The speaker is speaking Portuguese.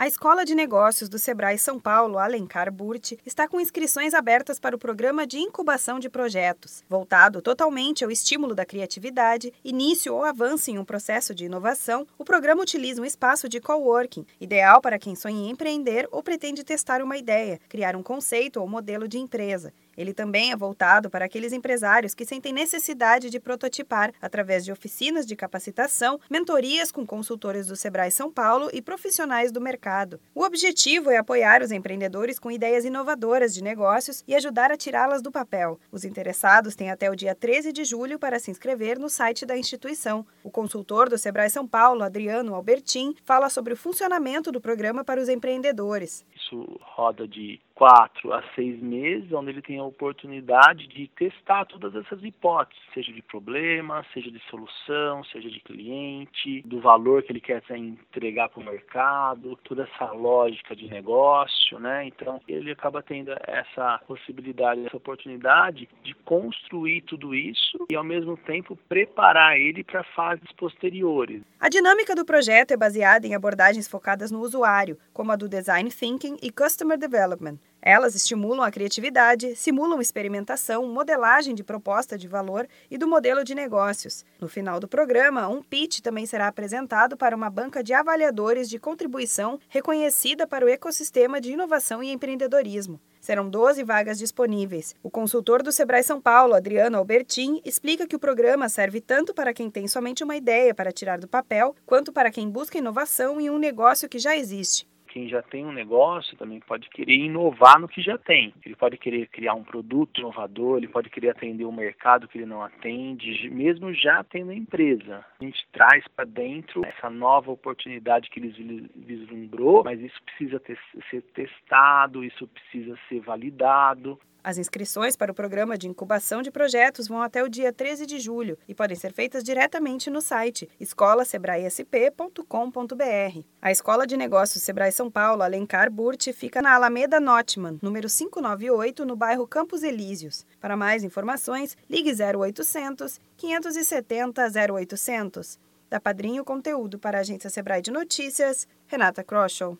A Escola de Negócios do Sebrae São Paulo, Alencar Burti, está com inscrições abertas para o programa de incubação de projetos, voltado totalmente ao estímulo da criatividade, início ou avanço em um processo de inovação. O programa utiliza um espaço de coworking, ideal para quem sonha em empreender ou pretende testar uma ideia, criar um conceito ou modelo de empresa. Ele também é voltado para aqueles empresários que sentem necessidade de prototipar através de oficinas de capacitação, mentorias com consultores do Sebrae São Paulo e profissionais do mercado. O objetivo é apoiar os empreendedores com ideias inovadoras de negócios e ajudar a tirá-las do papel. Os interessados têm até o dia 13 de julho para se inscrever no site da instituição. O consultor do Sebrae São Paulo, Adriano Albertin, fala sobre o funcionamento do programa para os empreendedores. Isso roda de quatro a seis meses, onde ele tem a oportunidade de testar todas essas hipóteses, seja de problema, seja de solução, seja de cliente, do valor que ele quer entregar para o mercado, toda essa lógica de negócio, né? Então ele acaba tendo essa possibilidade, essa oportunidade de construir tudo isso e ao mesmo tempo preparar ele para fases posteriores. A dinâmica do projeto é baseada em abordagens focadas no usuário, como a do design thinking e customer development. Elas estimulam a criatividade, simulam experimentação, modelagem de proposta de valor e do modelo de negócios. No final do programa, um pitch também será apresentado para uma banca de avaliadores de contribuição reconhecida para o ecossistema de inovação e empreendedorismo. Serão 12 vagas disponíveis. O consultor do Sebrae São Paulo, Adriano Albertin, explica que o programa serve tanto para quem tem somente uma ideia para tirar do papel, quanto para quem busca inovação em um negócio que já existe quem já tem um negócio também pode querer inovar no que já tem. Ele pode querer criar um produto inovador, ele pode querer atender um mercado que ele não atende, mesmo já tendo a empresa. A gente traz para dentro essa nova oportunidade que eles vislumbrou, mas isso precisa ter, ser testado, isso precisa ser validado. As inscrições para o programa de incubação de projetos vão até o dia 13 de julho e podem ser feitas diretamente no site escolasebraesp.com.br. A Escola de Negócios Sebrae São Paulo, Alencar Burti, fica na Alameda Notman, número 598, no bairro Campos Elíseos. Para mais informações, ligue 0800 570 0800. Da Padrinho Conteúdo para a Agência Sebrae de Notícias, Renata Kroschel.